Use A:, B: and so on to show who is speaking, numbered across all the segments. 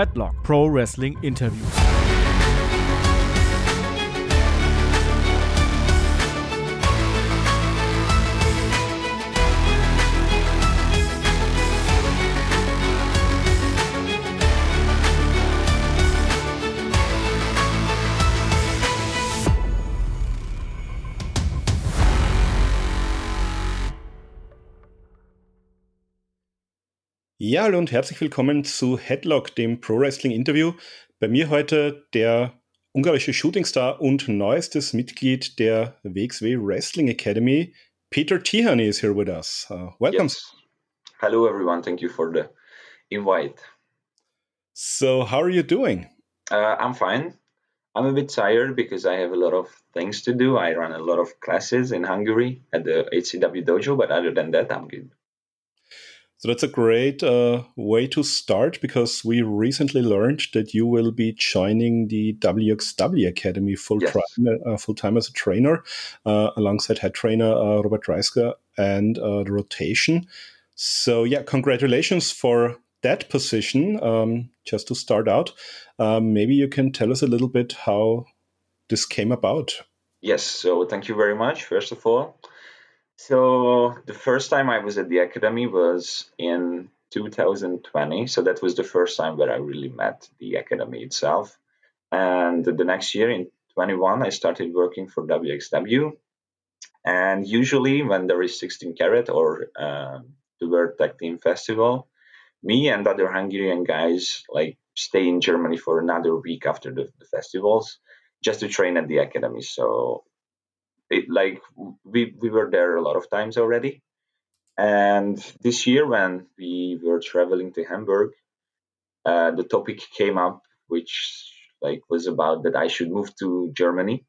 A: Headlock Pro Wrestling Interview.
B: Ja, hallo und herzlich willkommen zu Headlock, dem Pro Wrestling Interview. Bei mir heute der ungarische Shootingstar und neuestes Mitglied der WXW Wrestling Academy, Peter Tihanyi is here with us. Uh, welcome. Yes.
C: Hello, everyone. Thank you for the invite.
B: So, how are you doing?
C: Uh, I'm fine. I'm a bit tired because I have a lot of things to do. I run a lot of classes in Hungary at the HCW dojo, but other than that, I'm good.
B: So that's a great uh, way to start because we recently learned that you will be joining the WXW Academy full yes. time, uh, full time as a trainer, uh, alongside head trainer uh, Robert Dreissker and uh, the rotation. So yeah, congratulations for that position. Um, just to start out, um, maybe you can tell us a little bit how this came about.
C: Yes. So thank you very much. First of all. So the first time I was at the academy was in 2020. So that was the first time where I really met the academy itself. And the next year in 21, I started working for WXW. And usually when there is 16 Carat or uh, the World Tag Team Festival, me and other Hungarian guys like stay in Germany for another week after the, the festivals just to train at the academy. So it, like we we were there a lot of times already. And this year when we were traveling to hamburg uh, the topic came up which like was about that i should move to germany.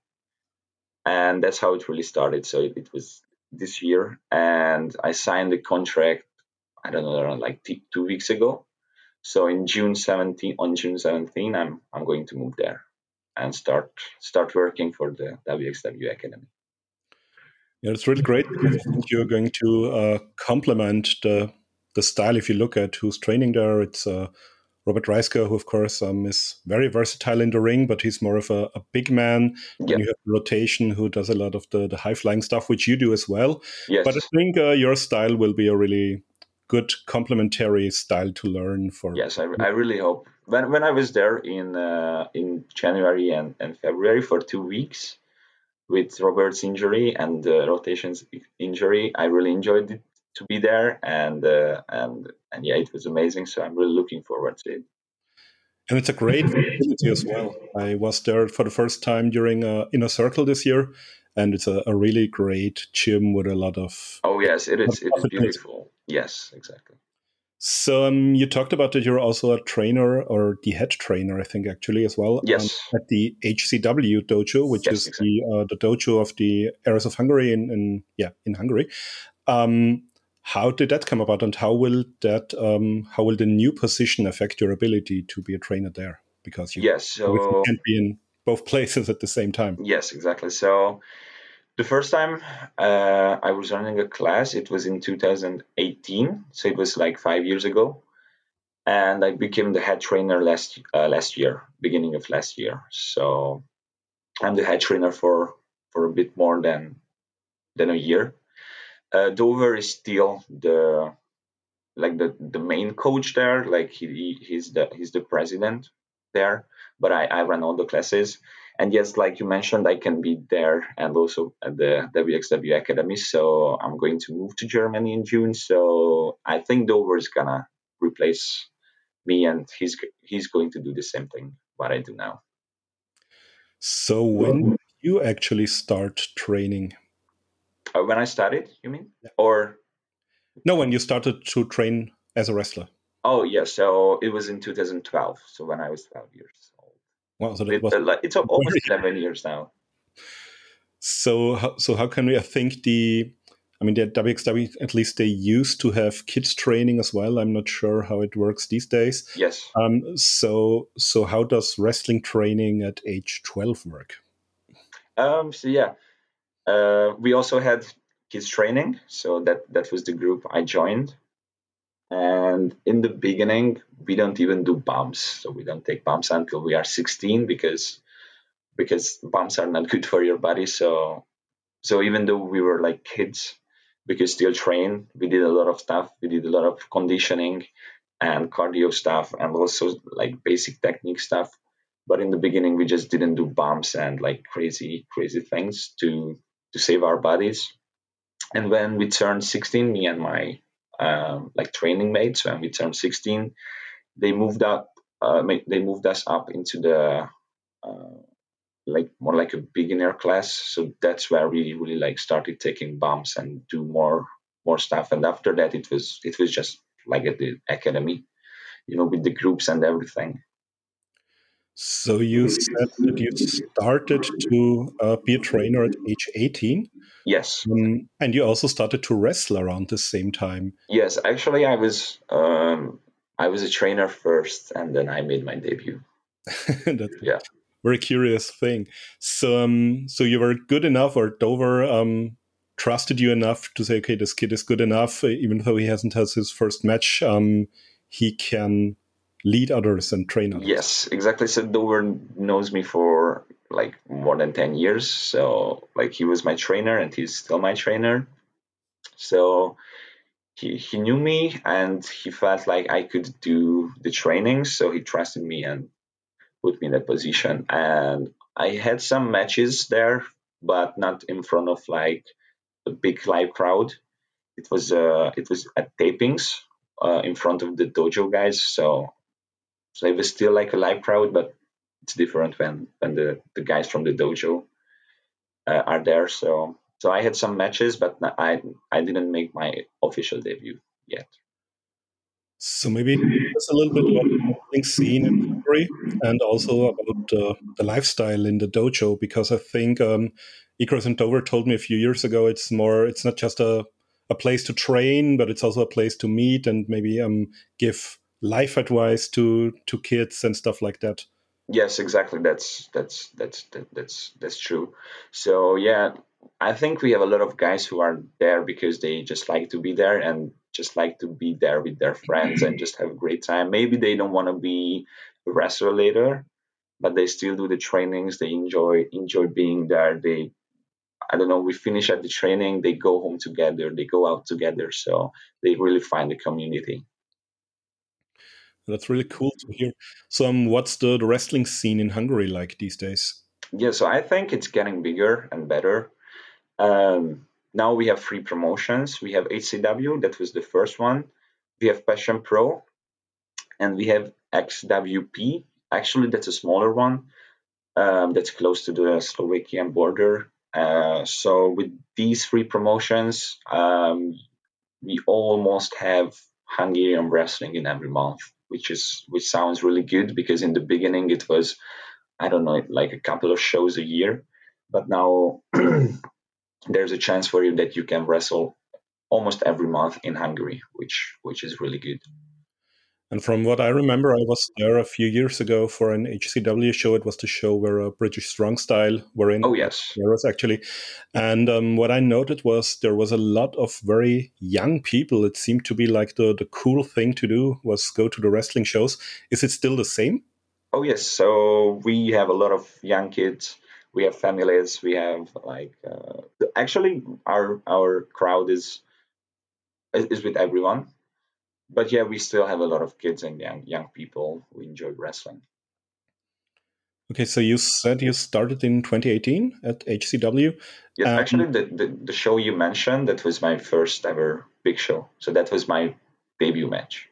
C: And that's how it really started. So it, it was this year. And i signed the contract i don't know around like t- two weeks ago. So in june 17 on june 17 i'm i'm going to move there and start start working for the wxw academy
B: yeah, it's really great you're going to uh, complement the the style. If you look at who's training there, it's uh, Robert Dreissker, who of course um, is very versatile in the ring, but he's more of a, a big man. Yep. you have rotation, who does a lot of the, the high flying stuff, which you do as well. Yes. But I think uh, your style will be a really good complementary style to learn for.
C: Yes, I, I really hope. When when I was there in uh, in January and, and February for two weeks, with Robert's injury and uh, rotations injury, I really enjoyed it to be there, and uh, and and yeah, it was amazing. So I'm really looking forward to it.
B: And it's a great facility as well. I was there for the first time during uh, Inner Circle this year, and it's a, a, really great gym with a lot of.
C: Oh yes, it is. It is beautiful. Yes, exactly.
B: So um, you talked about that you're also a trainer or the head trainer, I think, actually as well.
C: Yes.
B: Um, at the HCW dojo, which yes, is exactly. the uh, the dojo of the Arrows of Hungary in, in yeah in Hungary. Um, how did that come about, and how will that um, how will the new position affect your ability to be a trainer there? Because you
C: yes, so,
B: can't be in both places at the same time.
C: Yes, exactly. So the first time uh, I was running a class, it was in 2018, so it was like five years ago, and I became the head trainer last uh, last year, beginning of last year. So I'm the head trainer for for a bit more than than a year. Uh, Dover is still the like the the main coach there, like he he's the he's the president there, but I I run all the classes and yes, like you mentioned, I can be there and also at the WXW Academy. So I'm going to move to Germany in June. So I think Dover is gonna replace me, and he's he's going to do the same thing what I do now.
B: So when you actually start training?
C: Uh, when I started, you mean, yeah. or
B: no? When you started to train as a wrestler?
C: Oh yeah, so it was in 2012. So when I was 12 years.
B: Wow, so
C: it, was uh, it's almost seven years now.
B: So, so how can we? I think the, I mean, the WXW at least they used to have kids training as well. I'm not sure how it works these days.
C: Yes.
B: Um. So, so how does wrestling training at age 12 work?
C: Um. So yeah, uh, we also had kids training. So that that was the group I joined, And in the beginning, we don't even do bumps. So we don't take bumps until we are 16 because because bumps are not good for your body. So so even though we were like kids, we could still train. We did a lot of stuff. We did a lot of conditioning and cardio stuff and also like basic technique stuff. But in the beginning, we just didn't do bumps and like crazy, crazy things to to save our bodies. And when we turned 16, me and my um, like training mates, when we turned 16, they moved up. Uh, they moved us up into the uh, like more like a beginner class. So that's where we really like started taking bumps and do more more stuff. And after that, it was it was just like at the academy, you know, with the groups and everything.
B: So you said that you started to uh, be a trainer at age 18.
C: Yes.
B: Um, and you also started to wrestle around the same time.
C: Yes, actually, I was um, I was a trainer first, and then I made my debut.
B: That's yeah. very curious thing. So, um, so you were good enough, or Dover um, trusted you enough to say, okay, this kid is good enough, even though he hasn't had his first match. Um, he can lead others and train others.
C: Yes, exactly. So Dover knows me for like more than 10 years. So like he was my trainer and he's still my trainer. So he, he knew me and he felt like I could do the training. So he trusted me and put me in that position. And I had some matches there, but not in front of like a big live crowd. It was uh, it was at tapings uh, in front of the dojo guys. So so it was still like a live crowd, but it's different when when the, the guys from the dojo uh, are there. So so I had some matches, but I I didn't make my official debut yet.
B: So maybe just a little bit about the wrestling scene in Hungary and also about uh, the lifestyle in the dojo, because I think um, Icarus and Dover told me a few years ago it's more it's not just a a place to train, but it's also a place to meet and maybe um, give life advice to to kids and stuff like that?
C: Yes exactly. That's that's that's that's that's true. So yeah i think we have a lot of guys who are there because they just like to be there and just like to be there with their friends and just have a great time. Maybe they don't want to be a wrestler later but they still do the trainings. They enjoy enjoy being there. They I don't know, we finish at the training, they go home together, they go out together. So they really find the community.
B: That's really cool to hear. So, um, what's the, the wrestling scene in Hungary like these days?
C: Yeah, so I think it's getting bigger and better. Um, now we have three promotions. We have HCW, that was the first one. We have Passion Pro, and we have XWP. Actually, that's a smaller one. Um, that's close to the Slovakian border. Uh, so with these three promotions, um, we almost have Hungarian wrestling in every month which is which sounds really good because in the beginning it was I don't know like a couple of shows a year, but now there's a chance for you that you can wrestle almost every month in Hungary, which which is really good.
B: And from what I remember, I was there a few years ago for an HCW show. It was the show where a British Strong Style were in.
C: Oh yes,
B: there was actually. And um, what I noted was there was a lot of very young people. It seemed to be like the the cool thing to do was go to the wrestling shows. Is it still the same?
C: Oh yes. So we have a lot of young kids. We have families. We have like uh, actually our our crowd is is with everyone but yeah, we still have a lot of kids and young young people who enjoy wrestling.
B: Okay, so you said you started in 2018 at HCW.
C: Yes, um, actually, the, the, the show you mentioned that was my first ever big show. So that was my debut match.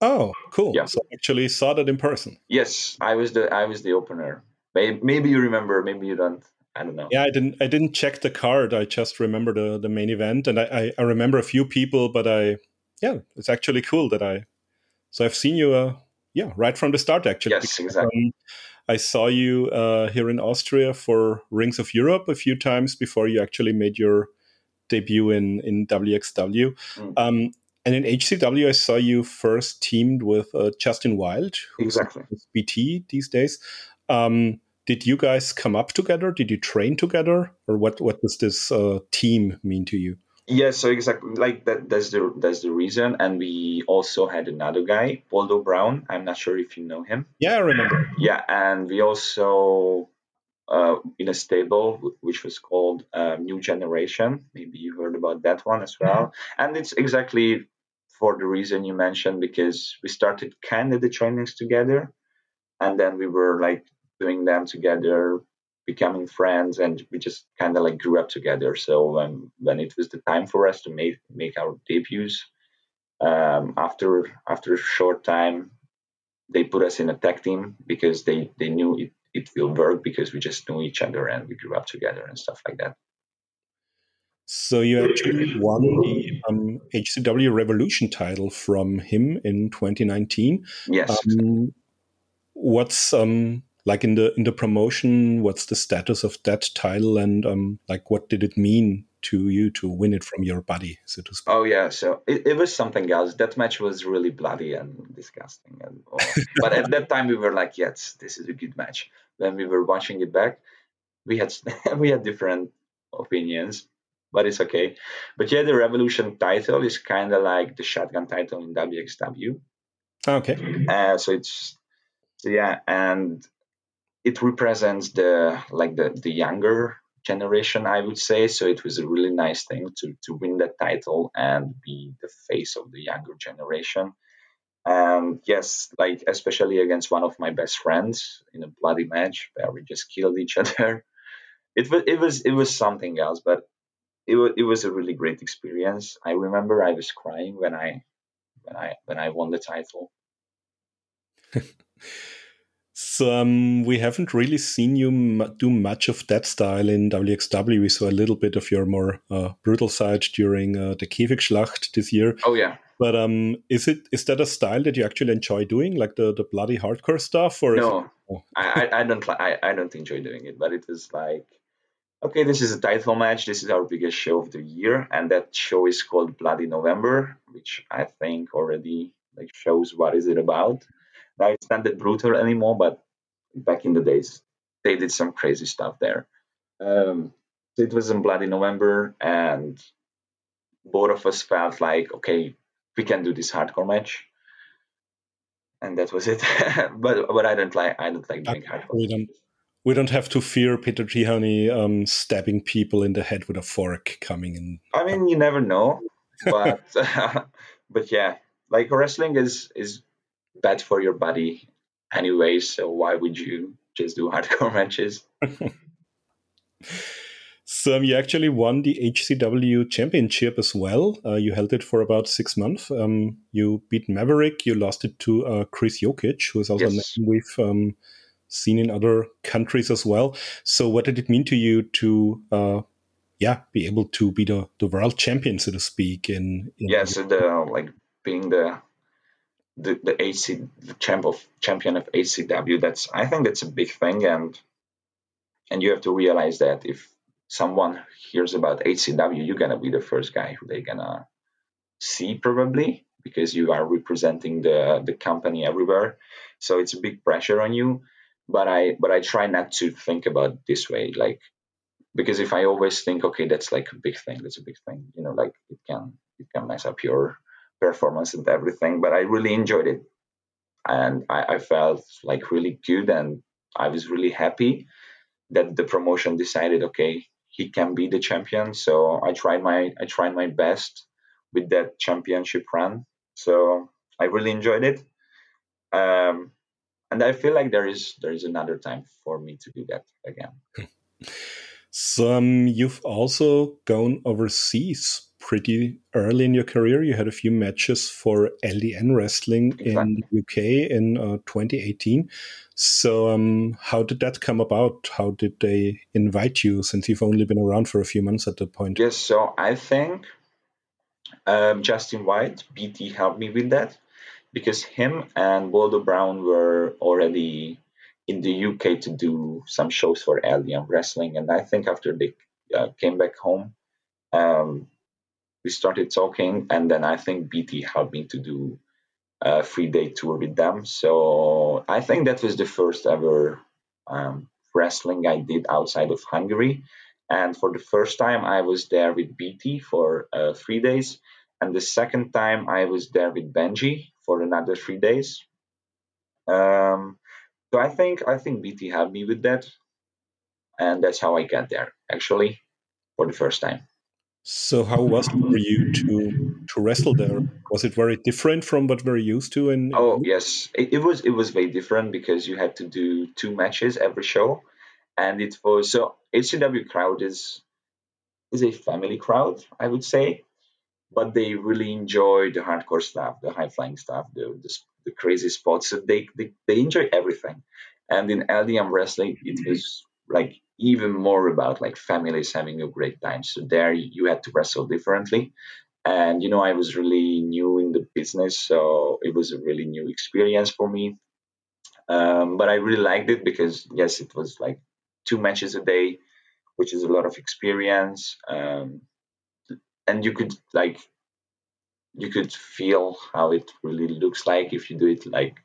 B: Oh, cool! Yeah. So actually saw that in person.
C: Yes, I was the I was the opener. Maybe, maybe you remember, maybe you don't. I don't know.
B: Yeah, I didn't. I didn't check the card. I just remember the the main event, and I, I, I remember a few people, but I yeah, it's actually cool that I. So I've seen you, uh, yeah, right from the start actually.
C: Yes, exactly. Um,
B: I saw you uh, here in Austria for Rings of Europe a few times before you actually made your debut in in WXW. Mm. Um, and in HCW, I saw you first teamed with uh, Justin Wild,
C: who's exactly.
B: BT these days. Um, did you guys come up together? Did you train together, or what? What does this uh, team mean to you?
C: Yeah, so exactly like that. That's the that's the reason. And we also had another guy, Waldo Brown. I'm not sure if you know him.
B: Yeah, I remember.
C: Yeah, and we also uh, in a stable which was called uh, New Generation. Maybe you heard about that one as well. Mm-hmm. And it's exactly for the reason you mentioned because we started kind of the trainings together, and then we were like doing them together becoming friends and we just kind of like grew up together so um, when it was the time for us to make make our debuts um, after after a short time they put us in a tech team because they they knew it, it will work because we just knew each other and we grew up together and stuff like that
B: so you actually won the um, HCW Revolution title from him in 2019.
C: Yes.
B: Um, what's um, like in the in the promotion what's the status of that title and um like what did it mean to you to win it from your buddy so to speak?
C: Oh yeah so it, it was something else. That match was really bloody and disgusting and but at that time we were like yes this is a good match. When we were watching it back. We had we had different opinions but it's okay. But yeah the revolution title is kind of like the shotgun title in wxw
B: okay.
C: Uh, so it's so yeah and it represents the like the, the younger generation i would say. So it was a really nice thing to to win that title and be the face of the younger generation. And yes like especially against one of my best friends in a bloody match where we just killed each other. It was it was it was something else but it was it was a really great experience. I remember i was crying when i when i when i won the title
B: So um, we haven't really seen you do much of that style in WXW. We saw a little bit of your more uh, brutal side during uh, the Käfigschlacht this year.
C: Oh yeah.
B: But um, is it is that a style that you actually enjoy doing, like the, the bloody hardcore stuff, or
C: no?
B: It,
C: oh. I, I don't I, I don't enjoy doing it, but it was like okay, this is a title match. This is our biggest show of the year, and that show is called Bloody November, which I think already like shows what is it about. Now it's not that brutal anymore, but back in the days, they did some crazy stuff there. Um, it was in Bloody November, and both of us felt like, okay, we can do this hardcore match, and that was it. but but I don't like I don't like doing hardcore.
B: We don't, we don't have to fear Peter Tihanyi um, stabbing people in the head with a fork coming in.
C: I mean, you never know, but but yeah, like wrestling is is bad for your body anyway. So why would you just do hardcore matches?
B: so um, you actually won the HCW championship as well. Uh, you held it for about six months. Um, you beat Maverick. You lost it to uh, Chris Jokic, who is also yes. a name we've um, seen in other countries as well. So what did it mean to you to? Uh, yeah, be able to be the, the world champion, so to speak. In, in
C: yeah, so the like being the the, the AC the champ of, champion of ACW. That's I think that's a big thing, and and you have to realize that if someone hears about ACW, you're gonna be the first guy who they're gonna see probably because you are representing the the company everywhere. So it's a big pressure on you. But I but I try not to think about this way, like because if I always think, okay, that's like a big thing, that's a big thing, you know, like it can it can mess up your performance and everything, but I really enjoyed it. And I, I felt like really good and I was really happy that the promotion decided, okay, he can be the champion. So I tried my I tried my best with that championship run. So I really enjoyed it. Um, and I feel like there is there is another time for me to do that again.
B: So um, you've also gone overseas pretty early in your career. You had a few matches for LDN Wrestling exactly. in the UK in uh, 2018. So, um, how did that come about? How did they invite you since you've only been around for a few months at that point?
C: Yes, so I think um, Justin White, BT, helped me with that because him and Waldo Brown were already in the UK to do some shows for LDN Wrestling. And I think after they uh, came back home, um, we started talking, and then I think BT helped me to do a three day tour with them. So I think that was the first ever um, wrestling I did outside of Hungary. And for the first time, I was there with BT for uh, three days. And the second time, I was there with Benji for another three days. Um, so I think I think BT helped me with that, and that's how I got there actually for the first time.
B: So how was it for you to to wrestle there? Was it very different from what we're used to? In
C: oh yes, it, it was it was very different because you had to do two matches every show, and it was so HCW crowd is is a family crowd, I would say, but they really enjoy the hardcore stuff, the high flying stuff, the, the, the crazy spots. So they, they they enjoy everything. And in LDN wrestling, it was like even more about like families having a great time. So there you had to wrestle differently. And you know, I was really new in the business, so it was a really new experience for me. Um, but I really liked it because yes, it was like two matches a day, which is a lot of experience. Um, and you could like you could feel how it really looks like if you do it like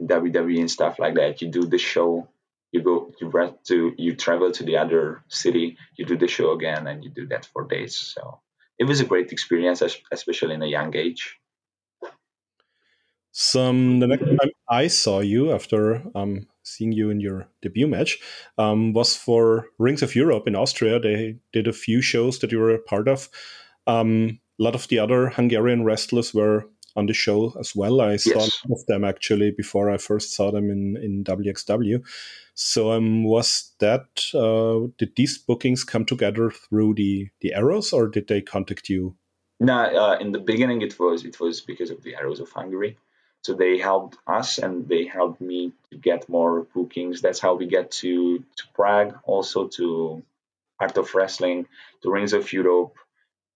C: WWE and stuff like that. You do the show, you go you to you travel to the other city, you do the show again, and you do that for days. So it was a great experience, especially in a young age.
B: Some the next time I saw you after um, seeing you in your debut match um, was for Rings of Europe in Austria. They did a few shows that you were a part of. Um, a lot of the other Hungarian wrestlers were on the show as well. I saw yes. of them actually before I first saw them in, in WXW. So um, was that uh, did these bookings come together through the the arrows, or did they contact you?
C: No, uh, in the beginning it was it was because of the arrows of Hungary. So they helped us and they helped me to get more bookings. That's how we get to, to Prague, also to Art of Wrestling, to Rings of Europe,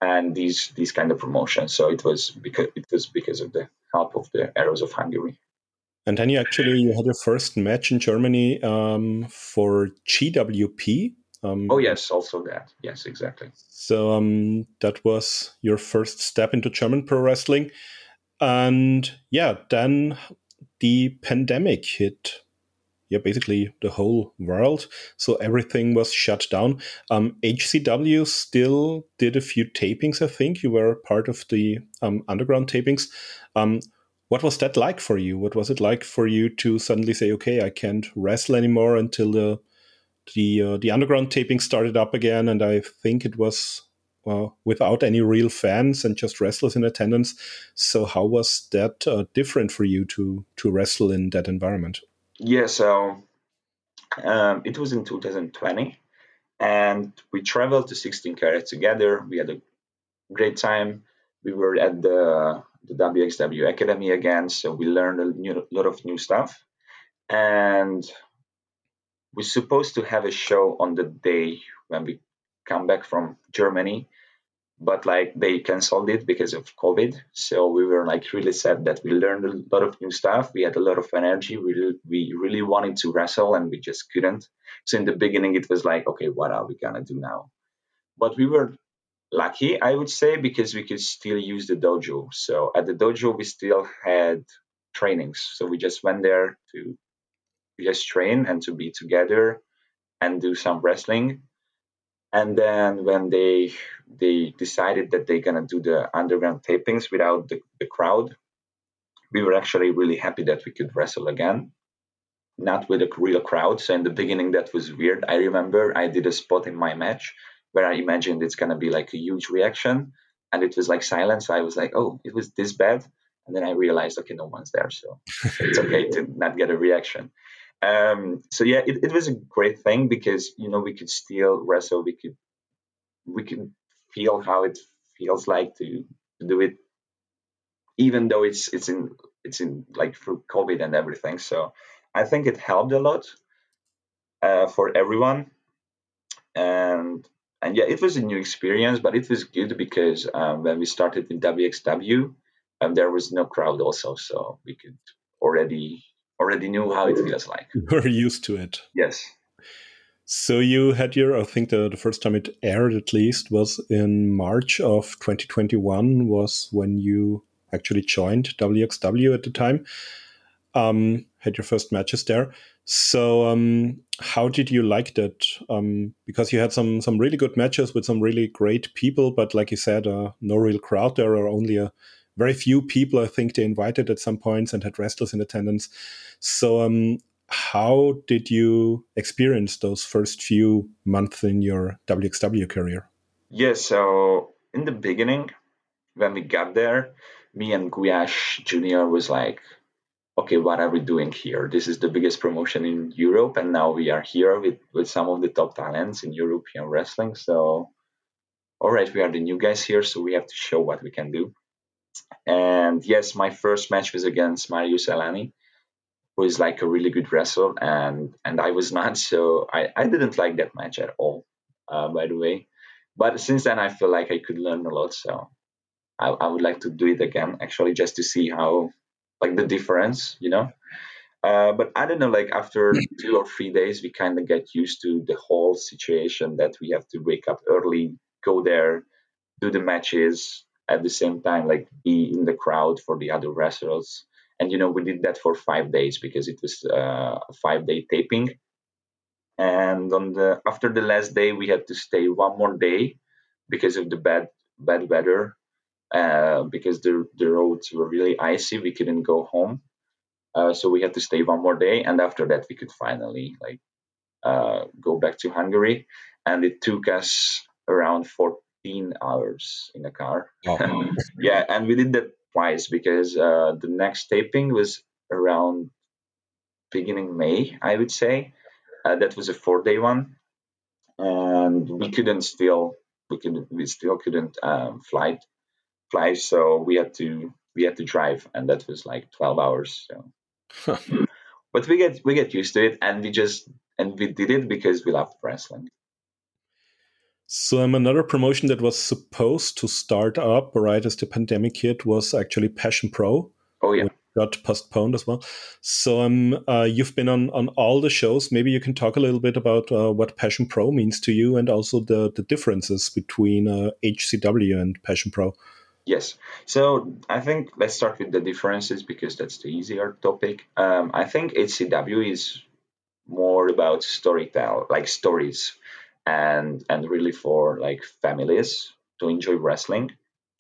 C: and these these kind of promotions. So it was because it was because of the help of the Arrows of Hungary.
B: And then you actually you had your first match in Germany um, for GWP.
C: Um, oh yes, also that. Yes, exactly.
B: So um, that was your first step into German pro wrestling. And yeah, then the pandemic hit. Yeah, basically the whole world. So everything was shut down. Um, HCW still did a few tapings. I think you were part of the um, underground tapings. Um, what was that like for you? What was it like for you to suddenly say, "Okay, I can't wrestle anymore" until the the uh, the underground taping started up again? And I think it was well, without any real fans and just wrestlers in attendance. So how was that uh, different for you to to wrestle in that environment?
C: Yeah, so um, it was in 2020, and we traveled to 16 Carat together. We had a great time. We were at the the WXW Academy again, so we learned a new, lot of new stuff. And we're supposed to have a show on the day when we come back from Germany, but like they canceled it because of COVID. So we were like really sad that we learned a lot of new stuff. We had a lot of energy. We we really wanted to wrestle and we just couldn't. So in the beginning, it was like, okay, what are we gonna do now? But we were lucky, I would say, because we could still use the dojo. So at the dojo, we still had trainings. So we just went there to just train and to be together and do some wrestling and then when they they decided that they're gonna do the underground tapings without the, the crowd, we were actually really happy that we could wrestle again, not with a real crowd. So in the beginning, that was weird. I remember I did a spot in my match where I imagined it's gonna be like a huge reaction, and it was like silence. So I was like, oh, it was this bad. And then I realized, okay, no one's there, so it's okay to not get a reaction. Um, so yeah, it, it was a great thing because you know we could still wrestle, we could we could feel how it feels like to, to do it, even though it's it's in it's in like through COVID and everything. So I think it helped a lot uh, for everyone, and and yeah, it was a new experience, but it was good because um, when we started in WXW, um, there was no crowd also, so we could already already knew how it feels like.
B: We're used to it.
C: Yes.
B: So you had your, I think the, the first time it aired at least was in March of 2021 was when you actually joined WXW at the time. Um, had your first matches there. So, um, how did you like that? Um, because you had some some really good matches with some really great people, but like you said, uh, no real crowd there, or only a very few people. I think they invited at some points and had wrestlers in attendance. So, um, how did you experience those first few months in your WXW career?
C: Yes, yeah, so in the beginning, when we got there, me and Guyash Jr. was like, okay, what are we doing here? This is the biggest promotion in Europe, and now we are here with, with some of the top talents in European wrestling. So, all right, we are the new guys here, so we have to show what we can do. And yes, my first match was against Marius Al-Ani, who is like a really good wrestler, and and I was not, so I, I didn't like that match at all, uh, by the way. But since then, I feel like I could learn a lot, so I, I would like to do it again, actually, just to see how like the difference, you know. Uh, but I don't know, like after two or three days, we kind of get used to the whole situation that we have to wake up early, go there, do the matches at the same time, like be in the crowd for the other wrestlers. And you know, we did that for five days because it was uh, a five-day taping. And on the after the last day, we had to stay one more day because of the bad bad weather uh, because the the roads were really icy. We couldn't go home, uh, so we had to stay one more day, and after that we could finally like uh, go back to Hungary. And it took us around 14 hours in a car. Oh. yeah, and we did that twice because uh, the next taping was around beginning May, I would say. Uh, that was a four-day one, and we couldn't still we could we still couldn't um, fly fly, so we had to we had to drive, and that was like twelve hours. So, but we get we get used to it, and we just and we did it because we loved wrestling.
B: So um, another promotion that was supposed to start up right as the pandemic hit was actually Passion Pro.
C: Oh yeah.
B: Got postponed as well. So um, uh, you've been on, on all the shows. Maybe you can talk a little bit about uh, what Passion Pro means to you, and also the the differences between uh, HCW and Passion Pro.
C: Yes. So I think let's start with the differences because that's the easier topic. Um, I think HCW is more about storytell, like stories, and and really for like families to enjoy wrestling.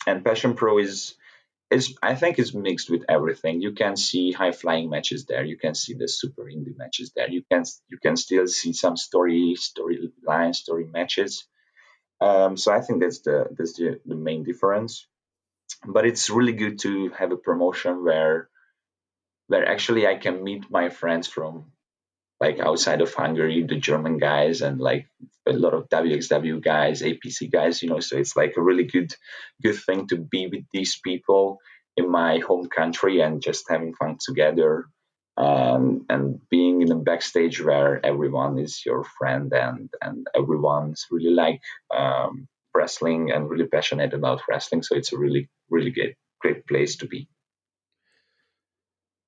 C: And Passion Pro is is I think is mixed with everything. You can see high flying matches there. You can see the super indie matches there. You can you can still see some story storyline story matches. Um, so I think that's the that's the, the main difference but it's really good to have a promotion where where actually I can meet my friends from like outside of Hungary, the German guys and like a lot of WXW guys, APC guys, you know, so it's like a really good good thing to be with these people in my home country and just having fun together and and being in a backstage where everyone is your friend and and everyone's really like um, wrestling and really passionate about wrestling. So it's a really, really great, great place to be.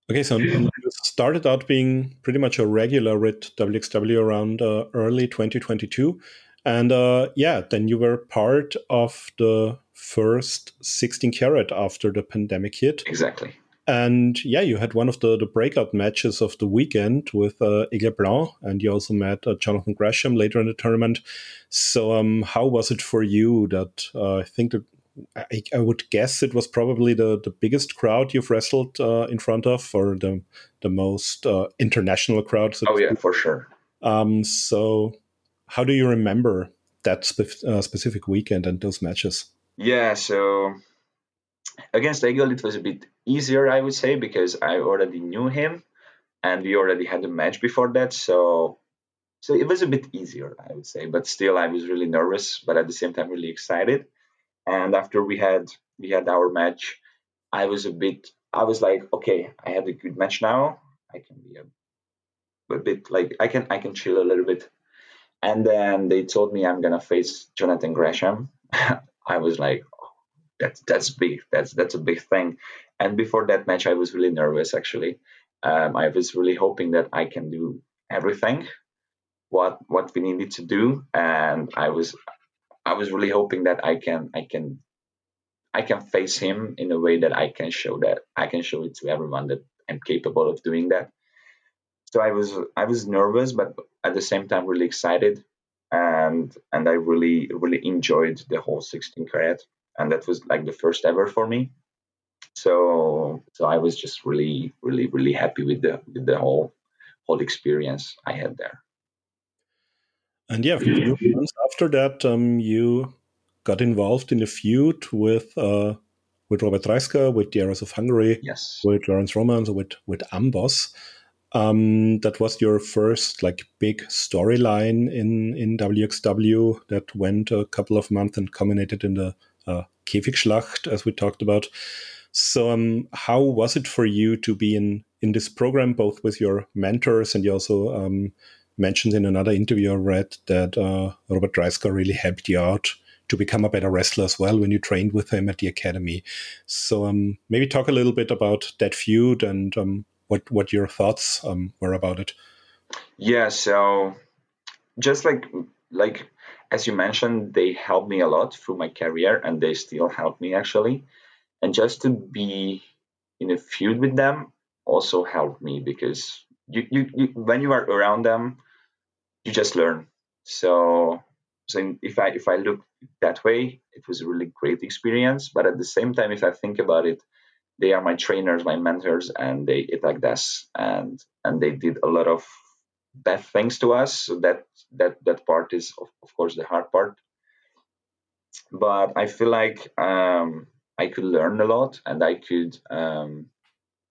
B: Okay, so you started out being pretty much a regular with WXW around uh, early 2022. And uh, yeah, then you were part of the first 16 carat after the pandemic hit.
C: Exactly.
B: And yeah, you had one of the, the breakout matches of the weekend with uh, Aigle Blanc, and you also met uh, Jonathan Gresham later in the tournament. So, um, how was it for you? That uh, I think that I, I, would guess it was probably the, the biggest crowd you've wrestled uh, in front of, or the the most uh, international crowd.
C: So oh yeah, for sure.
B: Um, so, how do you remember that spe- uh, specific weekend and those matches?
C: Yeah, so against Aigle, it was a bit easier, I would say, because I already knew him and we already had a match before that. So so it was a bit easier, I would say. But still I was really nervous, but at the same time really excited. And after we had we had our match, I was a bit I was like, okay, I had a good match now. I can be a, a bit like I can I can chill a little bit. And then they told me I'm gonna face Jonathan Gresham. I was like, that's that's big. That's that's a big thing. And before that match, I was really nervous. Actually, um, I was really hoping that I can do everything what what we needed to do, and I was I was really hoping that I can I can I can face him in a way that I can show that I can show it to everyone that I'm capable of doing that. so I was I was nervous, but at the same time really excited, and and I really really enjoyed the whole 16 Carat, and that was like the first ever for me. So so I was just really really really happy with the with the whole whole experience I had there.
B: And yeah, a few months after that, um, you got involved in a feud with uh, with Robert Dreissker, with the Arrows of Hungary,
C: yes,
B: with Laurance Romans, with with Amboss. Um, that was your first like big storyline in in WXW that went a couple of months and culminated in the uh, Käfigschlacht, as we talked about. So, um, how was it for you to be in in this program, both with your mentors and you also um, mentioned in another interview I read that uh, Robert Dreissker really helped you out to become a better wrestler as well when you trained with him at the academy. So um, maybe talk a little bit about that feud and um, what what your thoughts um, were about it.
C: Yeah, so just like like as you mentioned, they helped me a lot through my career, and they still help me actually. And just to be in a feud with them also helped me because you, you, you when you are around them, you just learn. So so if I if I look that way, it was a really great experience. But at the same time, if I think about it, they are my trainers, my mentors, and they attacked us and and they did a lot of bad things to us. So that that that part is of, of course the hard part. But I feel like um, I could learn a lot and I could um,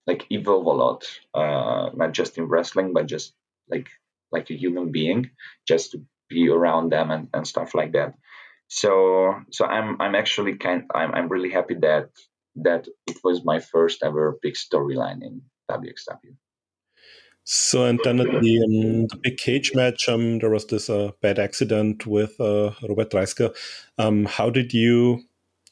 C: like evolve a lot, uh, not just in wrestling, but just like like a human being, just to be around them and, and stuff like that. So so I'm I'm actually kind I'm I'm really happy that that it was my first ever big storyline in WXW.
B: So and then at the, um, the big cage match, um, there was this uh, bad accident with uh, Robert Dreissker. Um, how did you?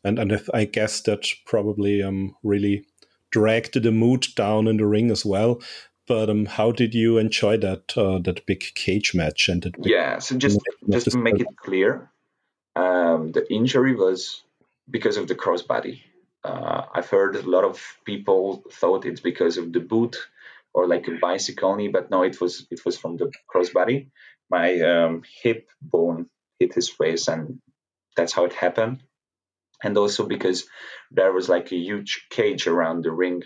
B: And and I guess that probably um, really dragged the mood down in the ring as well. But um, how did you enjoy that uh, that big cage match and that?
C: yeah, so just just to make it clear, um, the injury was because of the crossbody. Uh, I've heard a lot of people thought it's because of the boot or like a bicycle only, but no, it was it was from the crossbody. My um, hip bone hit his face, and that's how it happened. And also because there was like a huge cage around the ring,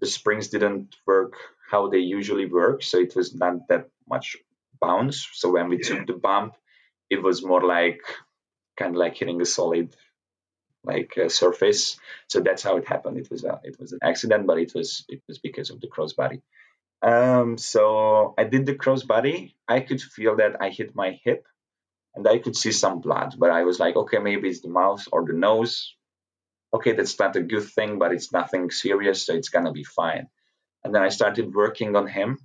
C: the springs didn't work how they usually work, so it was not that much bounce. So when we took the bump, it was more like kind of like hitting a solid like uh, surface. So that's how it happened. It was a it was an accident, but it was it was because of the crossbody. Um, so I did the crossbody. I could feel that I hit my hip, and I could see some blood. But I was like, okay, maybe it's the mouth or the nose. Okay, that's not a good thing, but it's nothing serious, so it's gonna be fine. And then I started working on him,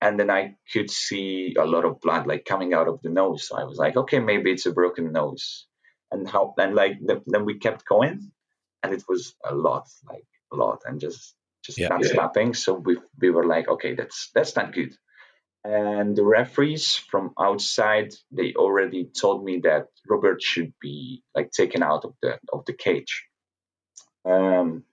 C: and then I could see a lot of blood like coming out of the nose. So I was like, okay, maybe it's a broken nose. And how and like the, then we kept going. And it was a lot like a lot and just just yeah, not yeah. stopping so we we were like okay that's that's not good. And the referees from outside they already told me that robert should be like taken out of the of the cage. Um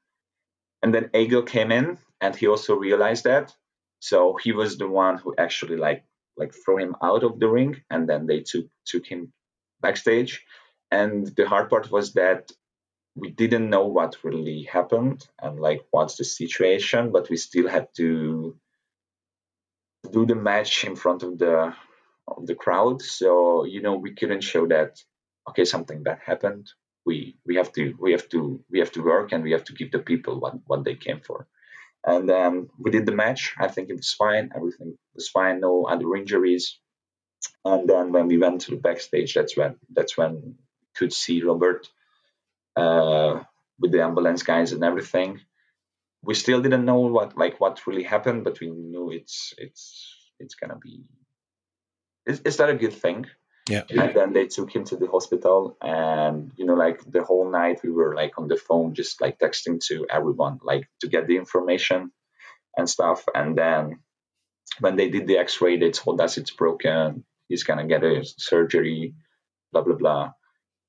C: and then Egil came in and he also realized that. So he was the one who actually like like threw him out of the ring and then they took took him backstage. And the hard part was that we didn't know what really happened and like what's the situation but we still had to do the match in front of the of the crowd. So you know we couldn't show that okay something bad happened. We we have to we have to we have to work and we have to give the people what what they came for and then we did the match i think it was fine everything was fine no other injuries and then when we went to the backstage that's when that's when could see Robert uh, with the ambulance guys and everything. We still didn't know what like what really happened, but we knew it's it's it's gonna be. Is, is that a good thing?
B: Yeah.
C: And then they took him to the hospital, and you know, like the whole night we were like on the phone, just like texting to everyone, like to get the information and stuff. And then when they did the X-ray, they told us it's broken. He's gonna get a surgery, blah blah blah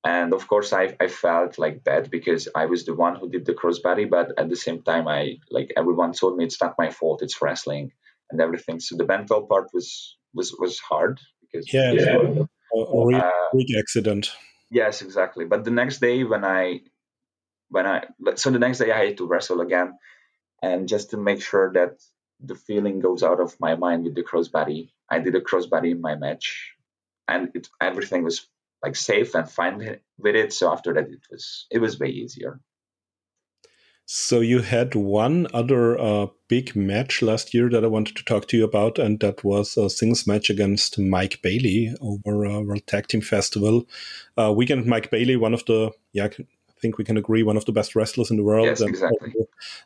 C: and of course I, I felt like bad because i was the one who did the crossbody but at the same time i like everyone told me it's not my fault it's wrestling and everything. So the mental part was was was hard because
B: yeah, yeah. A, a real, uh, accident.
C: Yes, exactly. But the next day when I when I so the next day I had to wrestle again, and just to make sure that the feeling goes out of my mind with the crossbody, I did a crossbody in my match, and it, everything was like safe and fine with it. So after that, it was it was way easier.
B: So you had one other uh, big match last year that I wanted to talk to you about, and that was a singles match against Mike Bailey over uh, World Tag Team Festival. Uh, weekend Mike Bailey, one of the yeah, I think we can agree, one of the best wrestlers in the world.
C: Yes, exactly.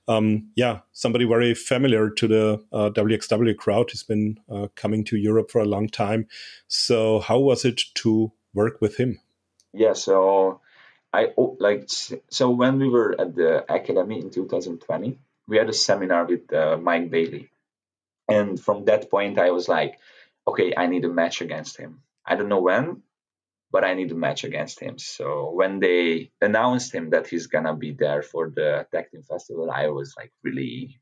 B: um, yeah, somebody very familiar to the uh, WXW crowd. He's been uh, coming to Europe for a long time. So how was it to work with him?
C: Yeah, so I like so when we were at the academy in 2020, we had a seminar with uh, Mike Bailey, and from that point I was like, okay, I need a match against him. I don't know when, but I need a match against him. So when they announced him that he's gonna be there for the Tag Team Festival, I was like really,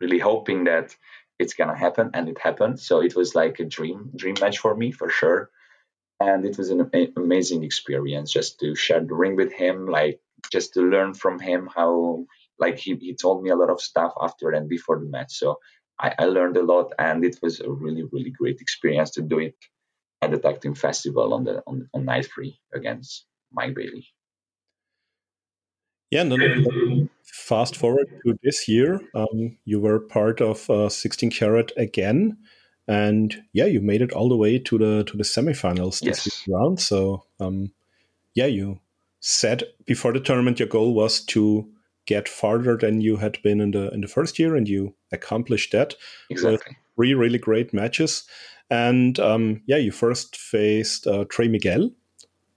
C: really hoping that it's gonna happen, and it happened. So it was like a dream, dream match for me for sure and it was an amazing experience just to share the ring with him like just to learn from him how like he, he told me a lot of stuff after and before the match. So I, I learned a lot and it was a really really great experience to do it at the tag team festival on the on, on night three against mike bailey.
B: Yeah and then fast forward to this year um, you were part of uh, 16 carat again and yeah, you made it all the way to the to the semifinals
C: yes.
B: this round. So um, yeah, you said before the tournament your goal was to get farther than you had been in the in the first year, and you accomplished that
C: exactly. with
B: three really great matches. And um, yeah, you first faced uh, Trey Miguel,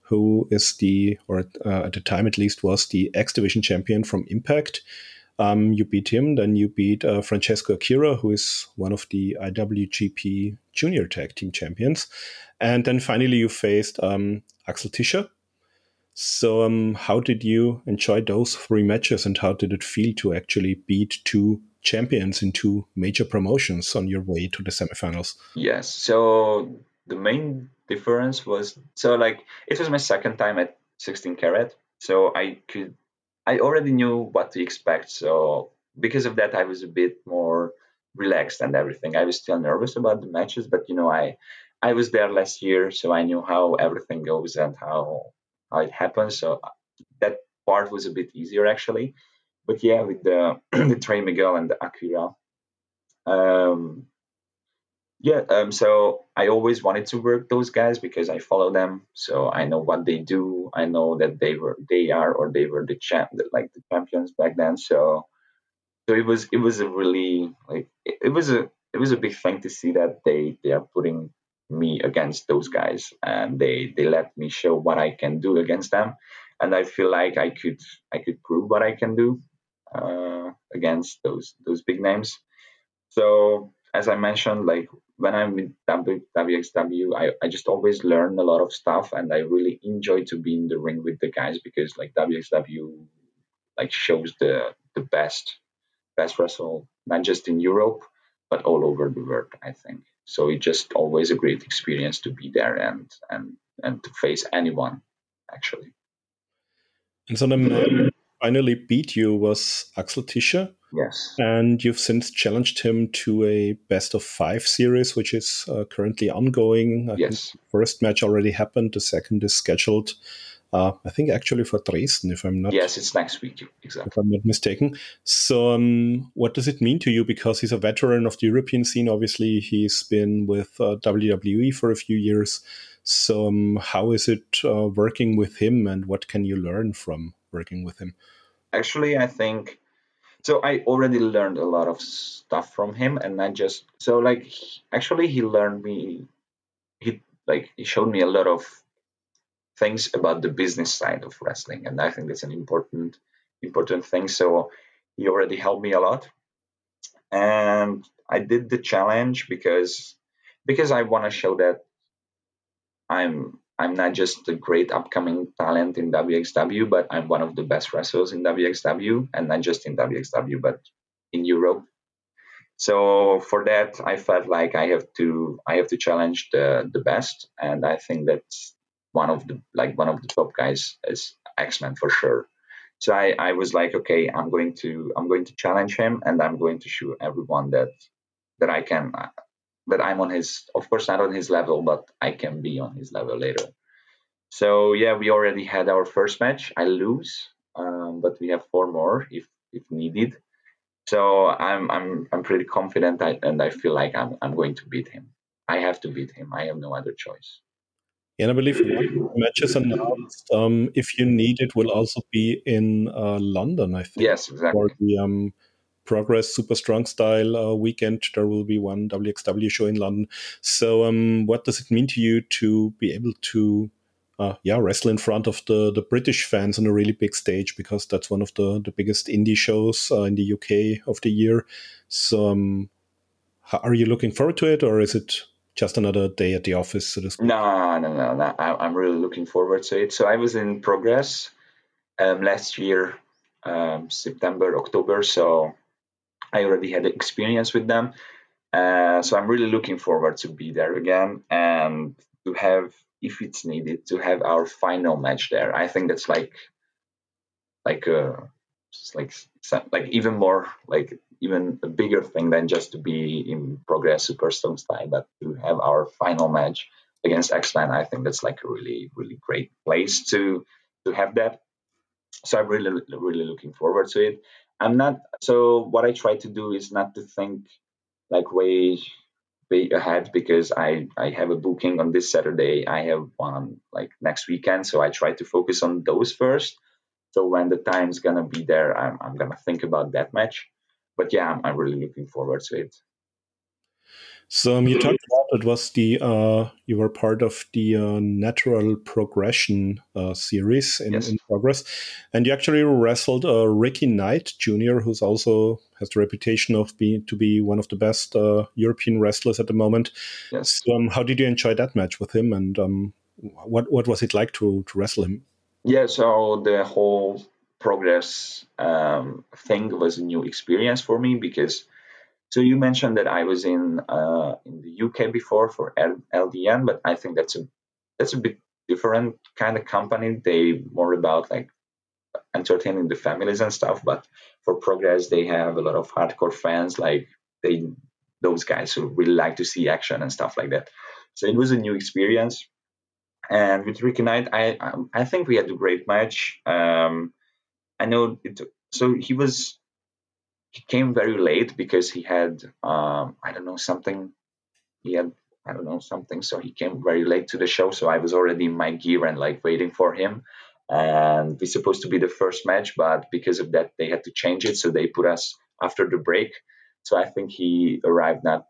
B: who is the or uh, at the time at least was the X Division champion from Impact. Um, you beat him, then you beat uh, Francesco Akira, who is one of the IWGP Junior Tag Team champions, and then finally you faced um, Axel Tischer. So, um, how did you enjoy those three matches, and how did it feel to actually beat two champions in two major promotions on your way to the semifinals?
C: Yes. So the main difference was so like it was my second time at 16 carat, so I could I already knew what to expect. So because of that, I was a bit more relaxed and everything. I was still nervous about the matches, but you know, I I was there last year, so I knew how everything goes and how how it happens. So that part was a bit easier actually. But yeah, with the the Trey Miguel and the Akira, um, yeah, um, so I always wanted to work those guys because I follow them, so I know what they do. I know that they were, they are, or they were the champ, like the champions back then. So, so it was, it was a really like, it, was a, it was a big thing to see that they, they are putting me against those guys, and they, they let me show what I can do against them, and I feel like I could, I could prove what I can do uh, against those, those big names. So as I mentioned, like when I'm with WXW, I, I just always learn a lot of stuff and I really enjoy to be in the ring with the guys because like WXW like shows the the best best wrestle not just in Europe but all over the world I think. So it's just always a great experience to be there and and and to face anyone actually.
B: And so man finally beat you was Axel Tischer
C: Yes.
B: And you've since challenged him to a best of five series, which is uh, currently ongoing.
C: I yes.
B: first match already happened. The second is scheduled. Uh, I think actually for Dresden, if I'm not.
C: Yes, it's next week, exactly.
B: If I'm not mistaken. So, um, what does it mean to you? Because he's a veteran of the European scene. Obviously, he's been with uh, WWE for a few years. So, um, how is it uh, working with him, and what can you learn from working with him?
C: Actually, I think so I already learned a lot of stuff from him, and I just so like actually he learned me, he like he showed me a lot of things about the business side of wrestling, and I think that's an important important thing. So he already helped me a lot, and I did the challenge because because I want to show that I'm I'm not just a great upcoming talent in WXW, but I'm one of the best wrestlers in WXW, and not just in WXW, but in Europe. So for that, I felt like I have to I have to challenge the the best, and I think that's one of the like one of the top guys is X Men for sure. So I, I was like, okay, I'm going to I'm going to challenge him, and I'm going to show everyone that that I can that I'm on his of course not on his level, but I can be on his level later. So yeah, we already had our first match. I lose, um, but we have four more if if needed. So I'm I'm I'm pretty confident, I, and I feel like I'm I'm going to beat him. I have to beat him. I have no other choice.
B: And I believe matches announced, um, if you need it, will also be in uh, London. I think.
C: Yes, exactly.
B: For the um, Progress Super Strong Style uh, weekend, there will be one WXW show in London. So, um, what does it mean to you to be able to uh, yeah, wrestle in front of the, the British fans on a really big stage because that's one of the, the biggest indie shows uh, in the UK of the year. So, um, are you looking forward to it, or is it just another day at the office? So to
C: speak? No, no, no, no. I, am really looking forward to it. So I was in Progress um, last year, um, September, October. So I already had experience with them. Uh, so I'm really looking forward to be there again and to have if it's needed to have our final match there. I think that's like like a uh, like like even more like even a bigger thing than just to be in progress super style, but to have our final match against X-Man, I think that's like a really really great place to to have that. So I'm really really looking forward to it. I'm not so what I try to do is not to think like way way ahead because I, I have a booking on this Saturday. I have one like next weekend. So I try to focus on those first. So when the time's gonna be there, I'm, I'm gonna think about that match. But yeah, I'm, I'm really looking forward to it.
B: So um, you talked about it was the uh, you were part of the uh, natural progression uh, series in, yes. in, progress, and you actually wrestled uh, Ricky Knight Jr., who's also has the reputation of being to be one of the best uh, European wrestlers at the moment. Yes. So, um, how did you enjoy that match with him, and um, what what was it like to to wrestle him?
C: Yeah, so the whole progress um, thing was a new experience for me because so you mentioned that I was in uh, in the UK before for LDN, but I think that's a that's a bit different kind of company. They more about like entertaining the families and stuff. But for Progress, they have a lot of hardcore fans, like they those guys who really like to see action and stuff like that. So it was a new experience. And with Ricky Knight, I I think we had a great match. Um, I know it. So he was he came very late because he had um, I don't know something. He had I don't know something, so he came very late to the show. So I was already in my gear and like waiting for him. And we're supposed to be the first match, but because of that, they had to change it. So they put us after the break. So I think he arrived not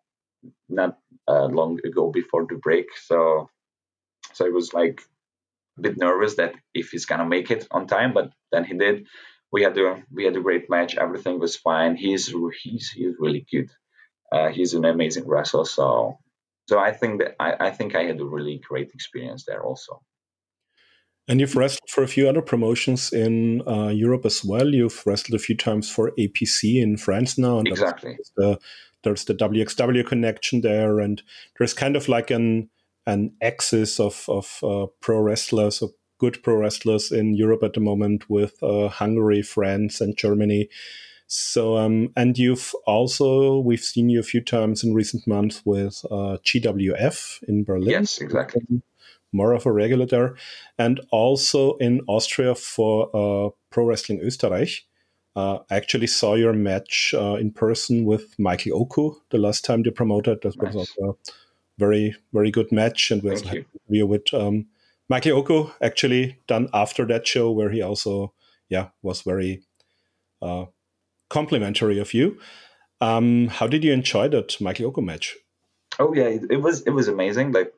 C: not uh, long ago before the break. So so I was like a bit nervous that if he's gonna make it on time, but then he did we had a we had a great match. Everything was fine. He's he's he's really good. Uh, he's an amazing wrestler. So so I think that I, I think I had a really great experience there also.
B: And you've wrestled for a few other promotions in uh, Europe as well. You've wrestled a few times for APC in France now.
C: And exactly.
B: There's the, there's the WXW connection there, and there's kind of like an an axis of of uh, pro wrestlers or good pro wrestlers in Europe at the moment with uh, Hungary, France, and Germany. So, um, and you've also, we've seen you a few times in recent months with uh, GWF in Berlin.
C: Yes, exactly.
B: More of a regular there. And also in Austria for uh, Pro Wrestling Österreich. Uh, I actually saw your match uh, in person with Michael Oku the last time they promoted. That nice. was also a very, very good match. And we also had with um, Mikey Oku actually done after that show where he also yeah was very uh, complimentary of you. Um, how did you enjoy that Mikey Oku match?
C: Oh yeah, it, it, was it was amazing. Like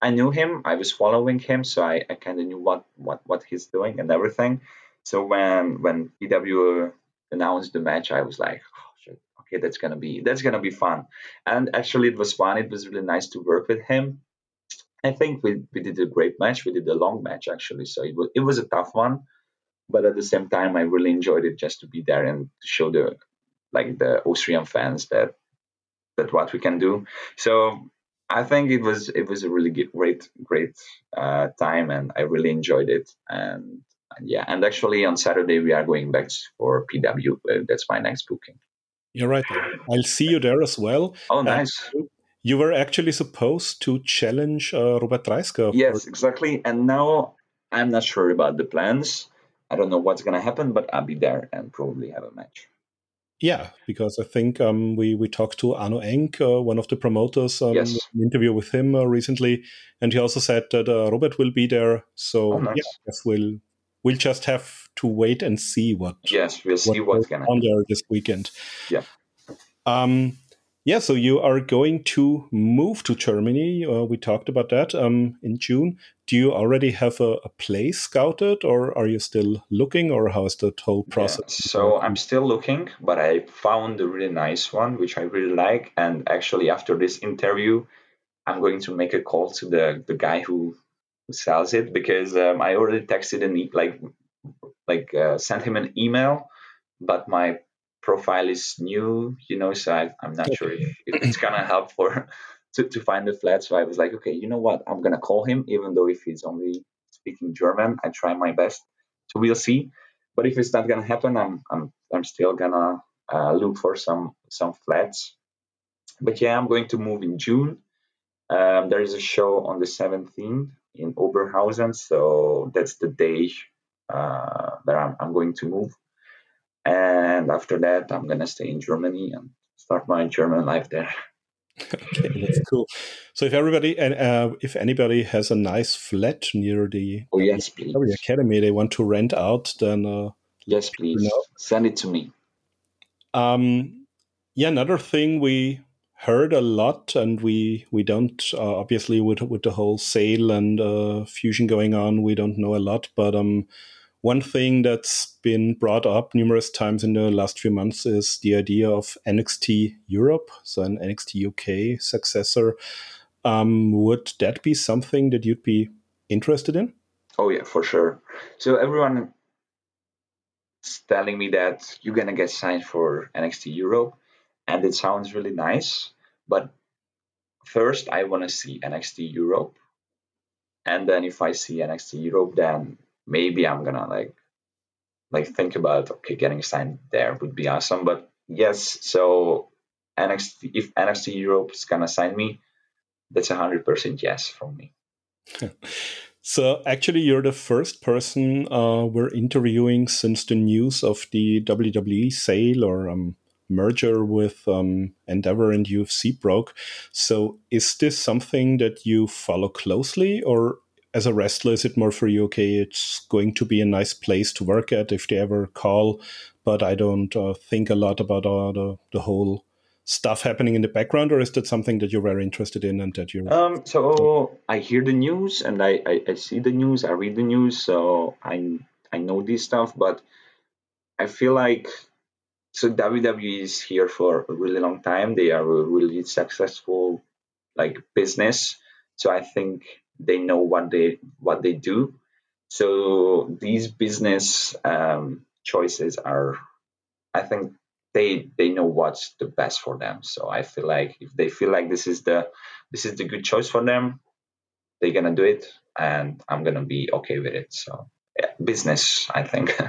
C: I knew him, I was following him, so I, I kind of knew what, what what he's doing and everything. So when when EW announced the match, I was like, oh, okay, that's gonna be that's gonna be fun. And actually, it was fun. It was really nice to work with him. I think we, we did a great match. We did a long match actually, so it was it was a tough one, but at the same time, I really enjoyed it just to be there and to show the like the Austrian fans that that what we can do. So I think it was it was a really great great uh, time, and I really enjoyed it. And, and, yeah, and actually on Saturday we are going back for PW. Uh, that's my next booking.
B: You're right. I'll see you there as well.
C: Oh, nice.
B: You were actually supposed to challenge uh, Robert Dreissker.
C: Yes, exactly. And now I'm not sure about the plans. I don't know what's going to happen, but I'll be there and probably have a match.
B: Yeah, because I think um, we we talked to Arno Enk, uh, one of the promoters, um, yes. an interview with him uh, recently, and he also said that uh, Robert will be there. So oh, nice. yeah, we'll we'll just have to wait and see what.
C: Yes, we'll see what what's going
B: on there this weekend.
C: Yeah.
B: Um, yeah, so you are going to move to Germany. Uh, we talked about that um, in June. Do you already have a, a, place scouted, or are you still looking, or how is the whole process?
C: Yeah, so I'm still looking, but I found a really nice one, which I really like. And actually, after this interview, I'm going to make a call to the the guy who, who sells it because um, I already texted and like like uh, sent him an email, but my profile is new, you know, so I, am not sure if, if it's gonna help for to, to find the flat. So I was like, okay, you know what? I'm gonna call him, even though if he's only speaking German, I try my best. So we'll see. But if it's not gonna happen, I'm I'm I'm still gonna uh, look for some some flats. But yeah, I'm going to move in June. Um, there is a show on the 17th in Oberhausen, so that's the day uh, that I'm, I'm going to move. And after that, I'm gonna stay in Germany and start my German life there.
B: okay, that's cool. So if everybody and uh, if anybody has a nice flat near the
C: oh yes, please.
B: academy they want to rent out, then uh,
C: yes, please you know. send it to me.
B: Um, yeah, another thing we heard a lot, and we we don't uh, obviously with with the whole sale and uh, fusion going on, we don't know a lot, but um one thing that's been brought up numerous times in the last few months is the idea of NXT Europe, so an NXT UK successor. Um, would that be something that you'd be interested in?
C: Oh yeah, for sure. So everyone is telling me that you're gonna get signed for NXT Europe, and it sounds really nice. But first, I want to see NXT Europe, and then if I see NXT Europe, then maybe I'm gonna like like think about okay getting signed there would be awesome. But yes, so NXT if NXT Europe is gonna sign me, that's a hundred percent yes from me.
B: So actually, you're the first person uh, we're interviewing since the news of the WWE sale or um, merger with um, Endeavor and UFC broke. So is this something that you follow closely, or as a wrestler, is it more for you? Okay, it's going to be a nice place to work at if they ever call, but I don't uh, think a lot about the the whole stuff happening in the background, or is that something that you're very interested in and that you're?
C: Um, so I hear the news and I, I, I see the news, I read the news, so I I know this stuff, but I feel like so WWE is here for a really long time. They are a really successful like business. So I think they know what they what they do. So these business um, choices are, I think they they know what's the best for them. So I feel like if they feel like this is the this is the good choice for them, they're gonna do it, and I'm gonna be okay with it. So yeah, business, I think.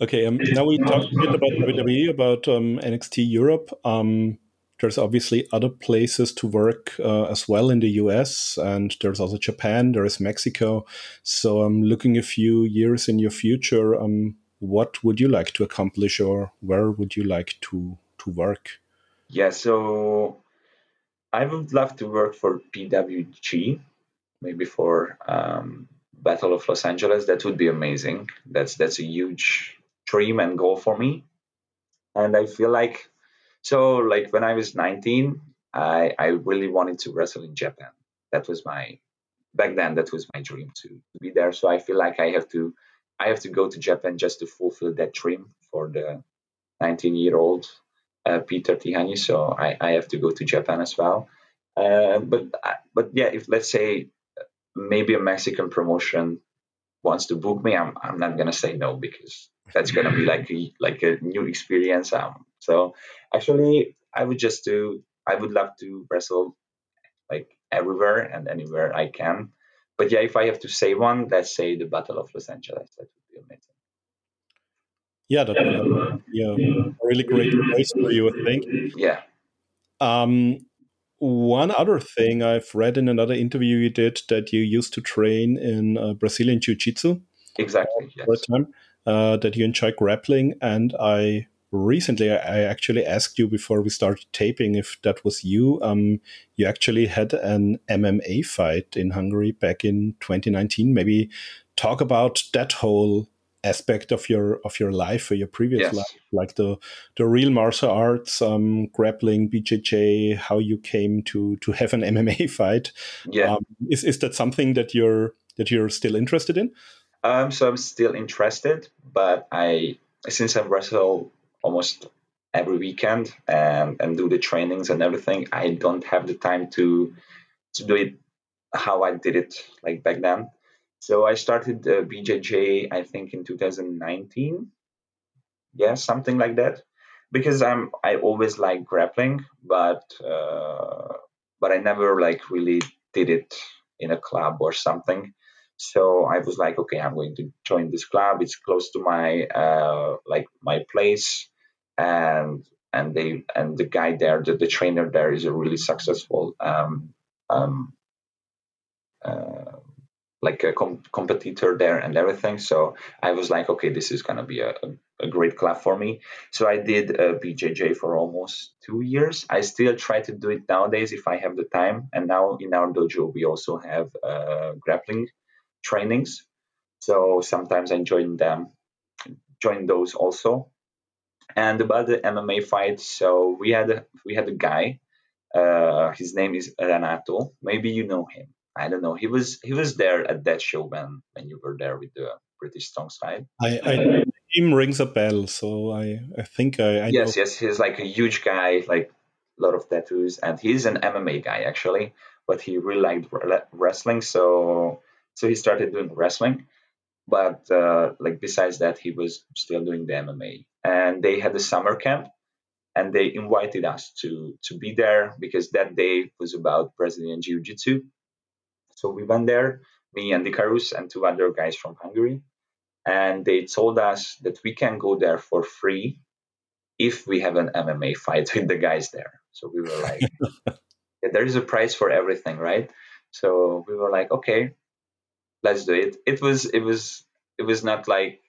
B: okay, um, now we talked a bit about WWE, about um, NXT Europe. Um, there's obviously other places to work uh, as well in the US, and there's also Japan, there is Mexico. So I'm looking a few years in your future. Um, what would you like to accomplish, or where would you like to to work?
C: Yeah, so I would love to work for PWG, maybe for um, Battle of Los Angeles. That would be amazing. That's that's a huge dream and goal for me, and I feel like so like when I was 19, I I really wanted to wrestle in Japan. That was my back then that was my dream to, to be there. So I feel like I have to I have to go to Japan just to fulfill that dream for the 19 year old uh, Peter Tihanyi. So I, I have to go to Japan as well. Uh, but but yeah, if let's say maybe a Mexican promotion wants to book me, I'm I'm not gonna say no because that's gonna be like a, like a new experience. Um, so actually, I would just do. I would love to wrestle like everywhere and anywhere I can. But yeah, if I have to say one, let's say the Battle of Los Angeles. That would be amazing.
B: Yeah, that would be a really great place for you, I think.
C: Yeah.
B: Um, one other thing I've read in another interview you did that you used to train in uh, Brazilian Jiu Jitsu.
C: Exactly.
B: Yes. For a time, uh, that you enjoy grappling, and I recently I actually asked you before we started taping if that was you. Um, you actually had an MMA fight in Hungary back in 2019. Maybe talk about that whole aspect of your of your life or your previous yes. life, like the the real martial arts, um, grappling, BJJ, how you came to to have an MMA fight.
C: Yeah, um,
B: is is that something that you're that you're still interested in?
C: Um, so I'm still interested, but I since I wrestle almost every weekend and and do the trainings and everything, I don't have the time to to do it how I did it like back then. So I started the BJJ, I think in 2019. Yeah, something like that. Because I'm I always like grappling, but uh, but I never like really did it in a club or something. So I was like, okay, I'm going to join this club. It's close to my uh, like my place, and and they and the guy there, the, the trainer there, is a really successful um, um, uh, like a com- competitor there and everything. So I was like, okay, this is gonna be a, a, a great club for me. So I did a BJJ for almost two years. I still try to do it nowadays if I have the time. And now in our dojo we also have uh, grappling trainings. So sometimes I join them, join those also. And about the MMA fight, so we had a, we had a guy. Uh, his name is Renato. Maybe you know him. I don't know. He was he was there at that show when when you were there with the British Strong Style.
B: I, I name rings a bell, so I I think I, I
C: yes know. yes he's like a huge guy, like a lot of tattoos, and he's an MMA guy actually, but he really liked wrestling, so so he started doing wrestling. But uh, like besides that, he was still doing the MMA, and they had a summer camp, and they invited us to to be there because that day was about Brazilian Jiu Jitsu so we went there, me and Icarus and two other guys from Hungary, and they told us that we can go there for free if we have an MMA fight with the guys there. So we were like, yeah, there is a price for everything, right? So we were like, okay, let's do it. It was it was it was not like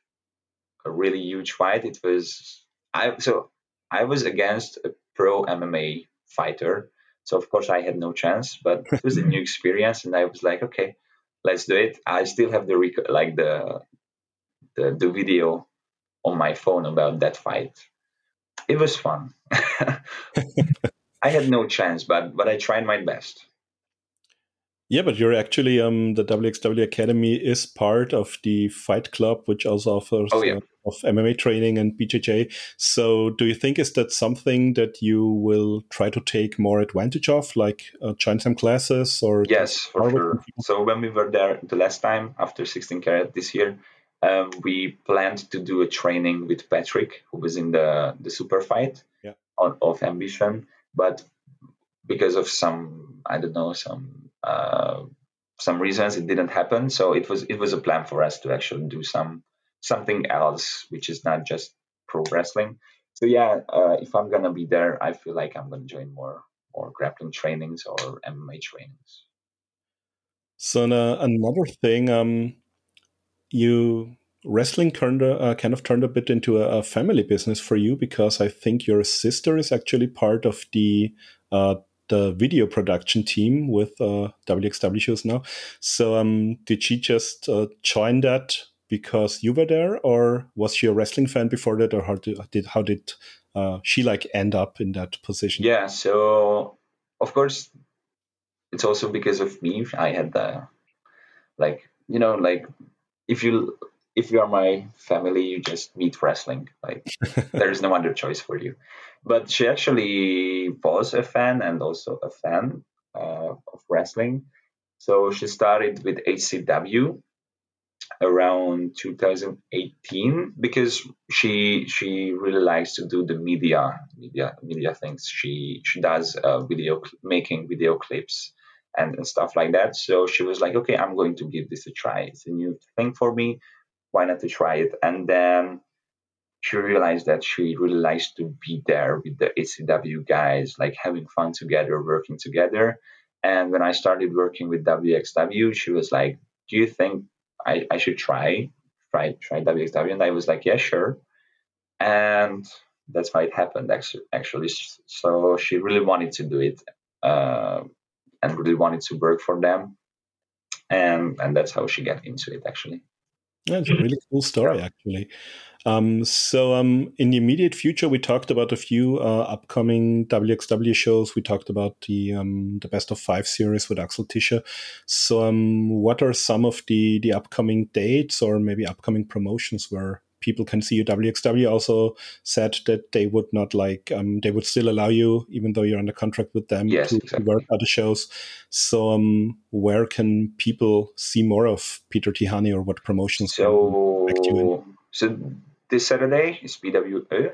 C: a really huge fight. It was I so I was against a pro MMA fighter so of course I had no chance, but it was a new experience, and I was like, okay, let's do it. I still have the rec- like the, the the video on my phone about that fight. It was fun. I had no chance, but but I tried my best.
B: Yeah, but you're actually um the WXW Academy is part of the Fight Club, which also offers
C: oh, yeah. uh,
B: of MMA training and BJJ. So, do you think is that something that you will try to take more advantage of, like uh, join some classes or?
C: Yes, for sure. So when we were there the last time after 16 carat this year, um, we planned to do a training with Patrick, who was in the the super fight
B: yeah.
C: on, of Ambition, but because of some I don't know some uh, some reasons it didn't happen. So it was it was a plan for us to actually do some something else, which is not just pro wrestling. So yeah, uh, if I'm gonna be there, I feel like I'm gonna join more more grappling trainings or MMA trainings.
B: So uh, another thing, um, you wrestling turned uh, kind of turned a bit into a, a, family business for you because I think your sister is actually part of the uh, the video production team with uh, WXW shows now. So, um, did she just uh, join that because you were there, or was she a wrestling fan before that, or how did, how did uh, she like end up in that position?
C: Yeah, so of course, it's also because of me. I had the like you know like if you if you are my family, you just meet wrestling. Like there is no other choice for you. But she actually was a fan and also a fan uh, of wrestling. So she started with HCW, around 2018 because she she really likes to do the media media media things. She she does uh, video making video clips and, and stuff like that. So she was like, okay, I'm going to give this a try. It's a new thing for me. Why not to try it? And then she realized that she really likes to be there with the HCW guys, like having fun together, working together. And when I started working with WXW, she was like, "Do you think I, I should try try try WXW?" And I was like, "Yeah, sure." And that's why it happened actually. So she really wanted to do it uh, and really wanted to work for them, and and that's how she got into it actually.
B: Yeah, it's a really cool story, actually. Um, so, um, in the immediate future, we talked about a few uh, upcoming WXW shows. We talked about the um, the best of five series with Axel Tischer. So, um, what are some of the the upcoming dates or maybe upcoming promotions where people can see you. WXW also said that they would not like um, they would still allow you, even though you're under contract with them,
C: yes,
B: to,
C: exactly.
B: work other shows. So, um, where can people see more of Peter Tihanyi or what promotions?
C: So, so this Saturday is PWE.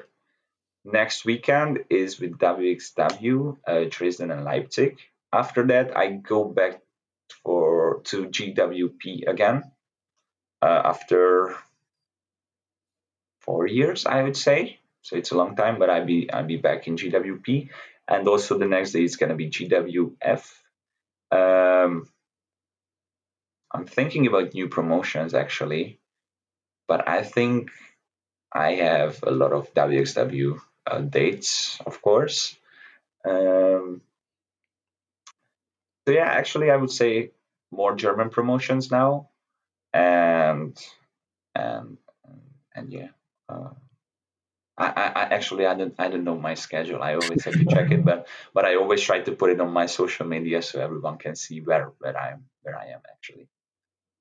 C: Next weekend is with WXW, uh, Dresden and Leipzig. After that, I go back for to GWP again. Uh, after four years, I would say. So it's a long time, but I'll be I'll be back in GWP, and also the next day is gonna be GWF. Um, I'm thinking about new promotions actually, but I think I have a lot of WXW uh, dates, of course. Um, so yeah, actually, I would say more German promotions now, and and and yeah. Uh, I, I, actually I don't I don't know my schedule. I always have to check it, but but I always try to put it on my social media so everyone can see where where I am where I am actually.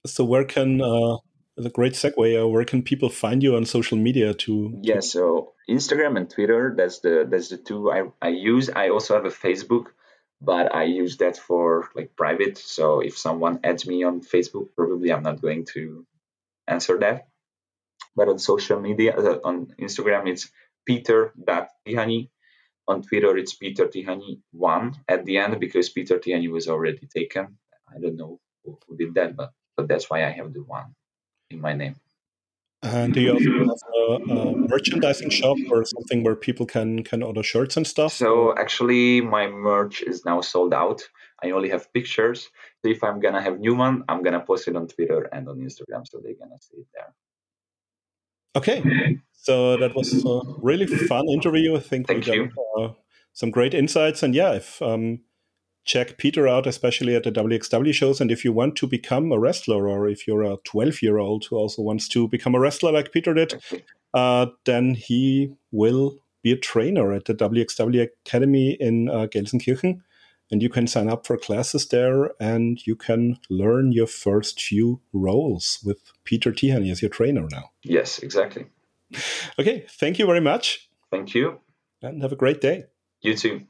B: So where can uh, the great segue? Uh, where can people find you on social media? To
C: yeah, so Instagram and Twitter. That's the that's the two I I use. I also have a Facebook, but I use that for like private. So if someone adds me on Facebook, probably I'm not going to answer that. But on social media, uh, on Instagram, it's peter.tihanyi. On Twitter, it's Peter Tihanyi1 at the end because Peter Tihanyi was already taken. I don't know who, who did that, but, but that's why I have the one in my name.
B: And do you also have a, a, merchandising shop or something where people can can order shirts and stuff?
C: So actually, my merch is now sold out. I only have pictures. So if I'm gonna have new one, I'm gonna post it on Twitter and on Instagram, so they're gonna see it there.
B: Okay, so that was a really fun interview. I think
C: Thank
B: we
C: you.
B: got uh, some great insights, and yeah, if um, check Peter out, especially at the WXW shows. And if you want to become a wrestler, or if you're a 12 year old who also wants to become a wrestler like Peter did, uh, then he will be a trainer at the WXW Academy in uh, Gelsenkirchen and you can sign up for classes there and you can learn your first few rolls with Peter Tihanyi as your trainer now.
C: Yes, exactly.
B: Okay, thank you very much.
C: Thank you.
B: And have a great day.
C: You too.